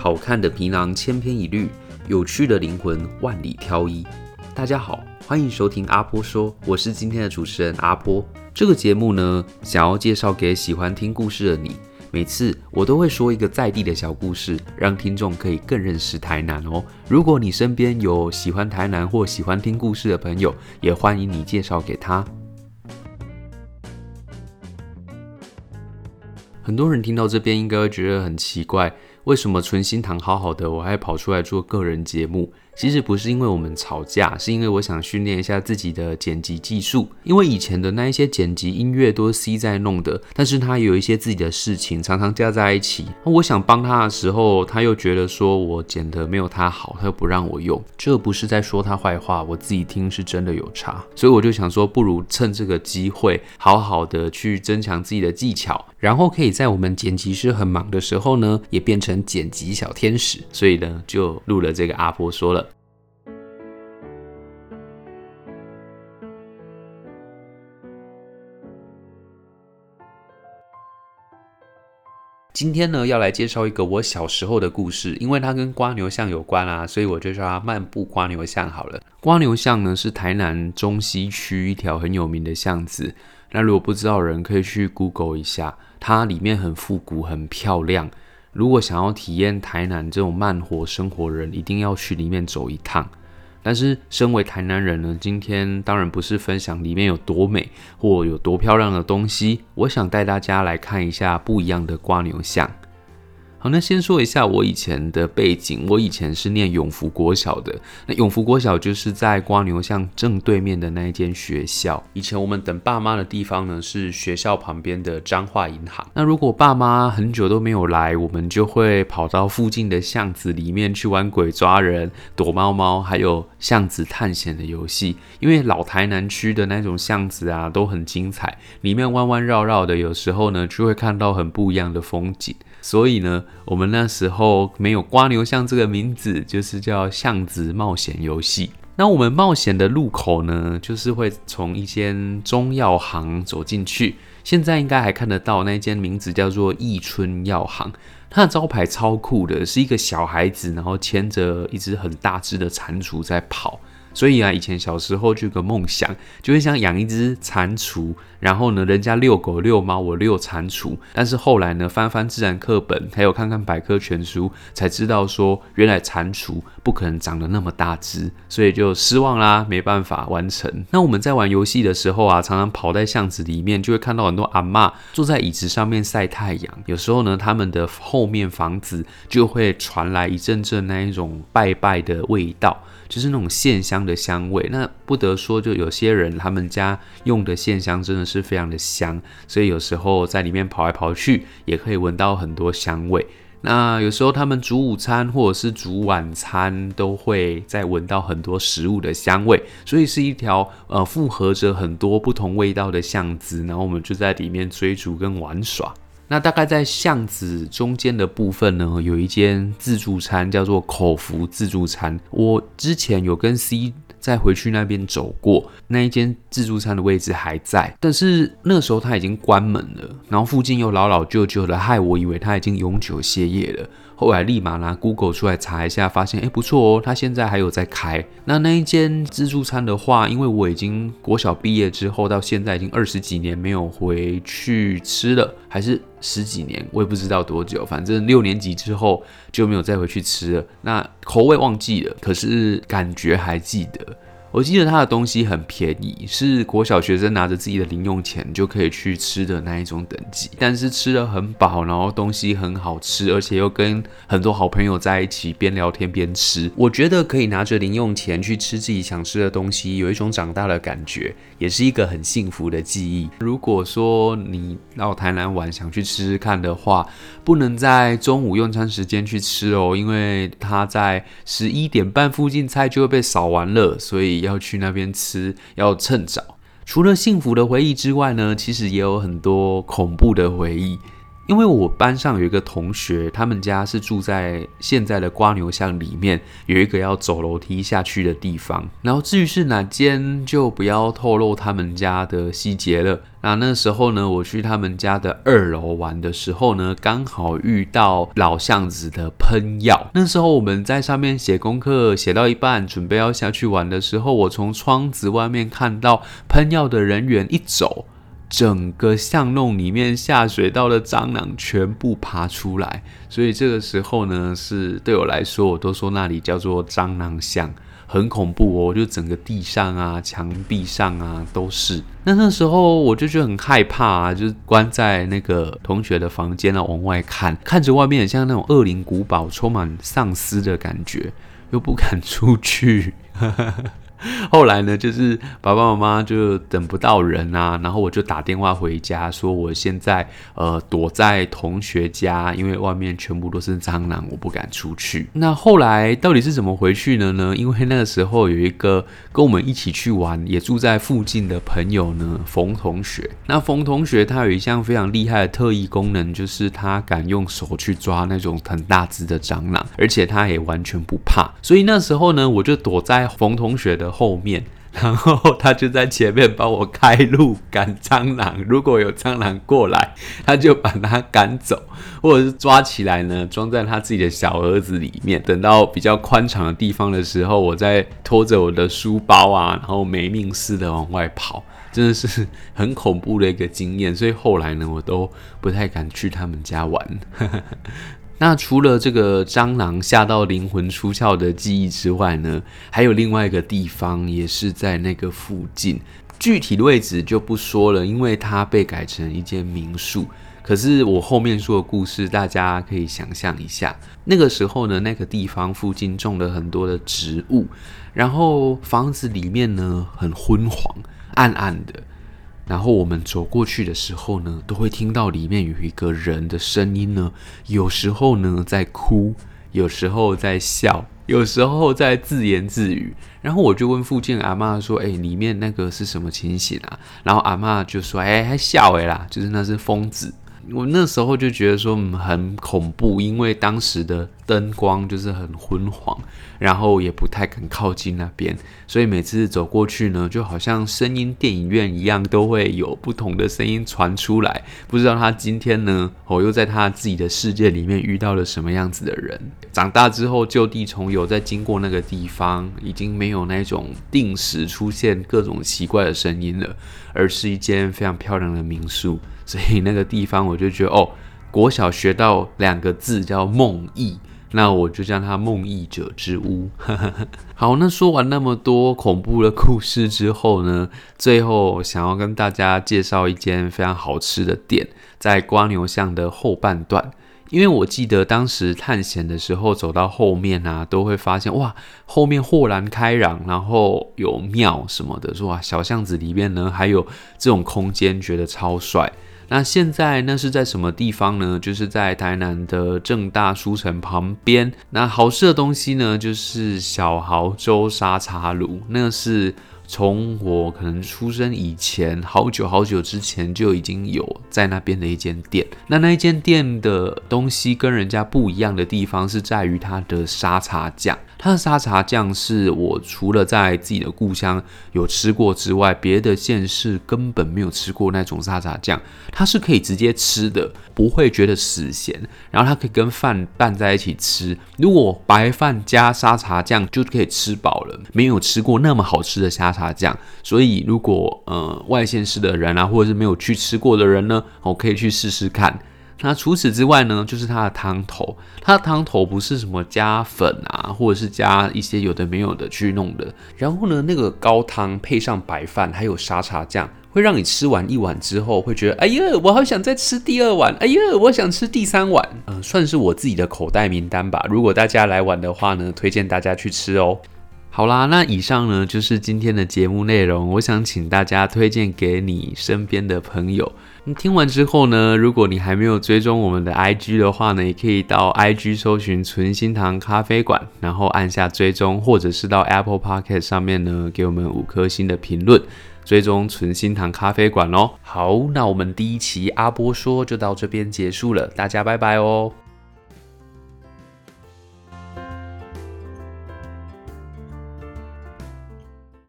好看的皮囊千篇一律，有趣的灵魂万里挑一。大家好，欢迎收听阿波说，我是今天的主持人阿波。这个节目呢，想要介绍给喜欢听故事的你。每次我都会说一个在地的小故事，让听众可以更认识台南哦。如果你身边有喜欢台南或喜欢听故事的朋友，也欢迎你介绍给他。很多人听到这边应该会觉得很奇怪，为什么存心堂好好的，我还跑出来做个人节目？其实不是因为我们吵架，是因为我想训练一下自己的剪辑技术。因为以前的那一些剪辑音乐都是 C 在弄的，但是他有一些自己的事情，常常加在一起。那我想帮他的时候，他又觉得说我剪得没有他好，他又不让我用。这不是在说他坏话，我自己听是真的有差。所以我就想说，不如趁这个机会，好好的去增强自己的技巧，然后可以在我们剪辑师很忙的时候呢，也变成剪辑小天使。所以呢，就录了这个阿波说了。今天呢，要来介绍一个我小时候的故事，因为它跟蜗牛巷有关啊，所以我就叫它漫步蜗牛巷好了。蜗牛巷呢，是台南中西区一条很有名的巷子。那如果不知道的人，可以去 Google 一下，它里面很复古，很漂亮。如果想要体验台南这种慢活生活的人，一定要去里面走一趟。但是，身为台南人呢，今天当然不是分享里面有多美或有多漂亮的东西，我想带大家来看一下不一样的瓜牛巷。好，那先说一下我以前的背景。我以前是念永福国小的，那永福国小就是在瓜牛巷正对面的那一间学校。以前我们等爸妈的地方呢，是学校旁边的彰化银行。那如果爸妈很久都没有来，我们就会跑到附近的巷子里面去玩鬼抓人、躲猫猫，还有巷子探险的游戏。因为老台南区的那种巷子啊，都很精彩，里面弯弯绕绕的，有时候呢就会看到很不一样的风景。所以呢，我们那时候没有瓜牛巷这个名字，就是叫巷子冒险游戏。那我们冒险的路口呢，就是会从一间中药行走进去。现在应该还看得到那间名字叫做益春药行，它的招牌超酷的，是一个小孩子，然后牵着一只很大只的蟾蜍在跑。所以啊，以前小时候就有个梦想，就会想养一只蟾蜍。然后呢，人家遛狗遛猫，我遛蟾蜍。但是后来呢，翻翻自然课本，还有看看百科全书，才知道说，原来蟾蜍不可能长得那么大只，所以就失望啦，没办法完成。那我们在玩游戏的时候啊，常常跑在巷子里面，就会看到很多阿嬷坐在椅子上面晒太阳。有时候呢，他们的后面房子就会传来一阵阵那一种拜拜的味道。就是那种线香的香味，那不得说，就有些人他们家用的线香真的是非常的香，所以有时候在里面跑来跑去，也可以闻到很多香味。那有时候他们煮午餐或者是煮晚餐，都会再闻到很多食物的香味，所以是一条呃复合着很多不同味道的巷子，然后我们就在里面追逐跟玩耍。那大概在巷子中间的部分呢，有一间自助餐，叫做口福自助餐。我之前有跟 C 再回去那边走过，那一间自助餐的位置还在，但是那时候它已经关门了，然后附近又老老旧旧的，害我以为它已经永久歇业了。后来立马拿 Google 出来查一下，发现哎不错哦，他现在还有在开。那那一间自助餐的话，因为我已经国小毕业之后到现在已经二十几年没有回去吃了，还是十几年，我也不知道多久，反正六年级之后就没有再回去吃了。那口味忘记了，可是感觉还记得。我记得他的东西很便宜，是国小学生拿着自己的零用钱就可以去吃的那一种等级。但是吃得很饱，然后东西很好吃，而且又跟很多好朋友在一起边聊天边吃。我觉得可以拿着零用钱去吃自己想吃的东西，有一种长大的感觉，也是一个很幸福的记忆。如果说你到台南玩想去吃吃看的话，不能在中午用餐时间去吃哦，因为他在十一点半附近菜就会被扫完了，所以。要去那边吃，要趁早。除了幸福的回忆之外呢，其实也有很多恐怖的回忆。因为我班上有一个同学，他们家是住在现在的瓜牛巷里面，有一个要走楼梯下去的地方。然后至于是哪间，就不要透露他们家的细节了。那那时候呢，我去他们家的二楼玩的时候呢，刚好遇到老巷子的喷药。那时候我们在上面写功课，写到一半，准备要下去玩的时候，我从窗子外面看到喷药的人员一走。整个巷弄里面下水道的蟑螂全部爬出来，所以这个时候呢，是对我来说，我都说那里叫做蟑螂巷，很恐怖哦，就整个地上啊、墙壁上啊都是。那那时候我就觉得很害怕啊，就关在那个同学的房间啊，往外看，看着外面很像那种恶灵古堡，充满丧尸的感觉，又不敢出去。后来呢，就是爸爸妈妈就等不到人啊，然后我就打电话回家，说我现在呃躲在同学家，因为外面全部都是蟑螂，我不敢出去。那后来到底是怎么回去的呢？因为那个时候有一个跟我们一起去玩，也住在附近的朋友呢，冯同学。那冯同学他有一项非常厉害的特异功能，就是他敢用手去抓那种很大只的蟑螂，而且他也完全不怕。所以那时候呢，我就躲在冯同学的后面，然后他就在前面帮我开路赶蟑螂。如果有蟑螂过来，他就把它赶走，或者是抓起来呢，装在他自己的小盒子里面。等到比较宽敞的地方的时候，我再拖着我的书包啊，然后没命似的往外跑，真的是很恐怖的一个经验。所以后来呢，我都不太敢去他们家玩。那除了这个蟑螂吓到灵魂出窍的记忆之外呢，还有另外一个地方也是在那个附近，具体的位置就不说了，因为它被改成一间民宿。可是我后面说的故事，大家可以想象一下，那个时候呢，那个地方附近种了很多的植物，然后房子里面呢很昏黄，暗暗的。然后我们走过去的时候呢，都会听到里面有一个人的声音呢，有时候呢在哭，有时候在笑，有时候在自言自语。然后我就问附近阿嬷说：“哎，里面那个是什么情形啊？”然后阿嬷就说：“哎，还笑哎啦，就是那是疯子。”我那时候就觉得说，嗯，很恐怖，因为当时的灯光就是很昏黄，然后也不太敢靠近那边，所以每次走过去呢，就好像声音电影院一样，都会有不同的声音传出来。不知道他今天呢，哦，又在他自己的世界里面遇到了什么样子的人。长大之后就地重游，在经过那个地方，已经没有那种定时出现各种奇怪的声音了，而是一间非常漂亮的民宿。所以那个地方我就觉得哦，国小学到两个字叫梦忆，那我就叫它梦忆者之屋。好，那说完那么多恐怖的故事之后呢，最后想要跟大家介绍一间非常好吃的店，在蜗牛巷的后半段。因为我记得当时探险的时候，走到后面啊，都会发现哇，后面豁然开朗，然后有庙什么的，说哇，小巷子里面呢还有这种空间，觉得超帅。那现在那是在什么地方呢？就是在台南的正大书城旁边。那好吃的东西呢，就是小豪州沙茶炉，那是。从我可能出生以前，好久好久之前就已经有在那边的一间店。那那一间店的东西跟人家不一样的地方是在于它的沙茶酱。它的沙茶酱是我除了在自己的故乡有吃过之外，别的县市根本没有吃过那种沙茶酱。它是可以直接吃的，不会觉得死咸，然后它可以跟饭拌在一起吃。如果白饭加沙茶酱就可以吃饱了。没有吃过那么好吃的沙茶酱，所以如果呃外县市的人啊，或者是没有去吃过的人呢，我可以去试试看。那除此之外呢，就是它的汤头。它的汤头不是什么加粉啊，或者是加一些有的没有的去弄的。然后呢，那个高汤配上白饭，还有沙茶酱，会让你吃完一碗之后，会觉得哎呀，我好想再吃第二碗。哎呀，我想吃第三碗。嗯、算是我自己的口袋名单吧。如果大家来玩的话呢，推荐大家去吃哦。好啦，那以上呢就是今天的节目内容。我想请大家推荐给你身边的朋友。听完之后呢，如果你还没有追踪我们的 IG 的话呢，也可以到 IG 搜寻“存心堂咖啡馆”，然后按下追踪，或者是到 Apple Podcast 上面呢给我们五颗星的评论。追踪存心堂咖啡馆哦。好，那我们第一期阿波说就到这边结束了，大家拜拜哦。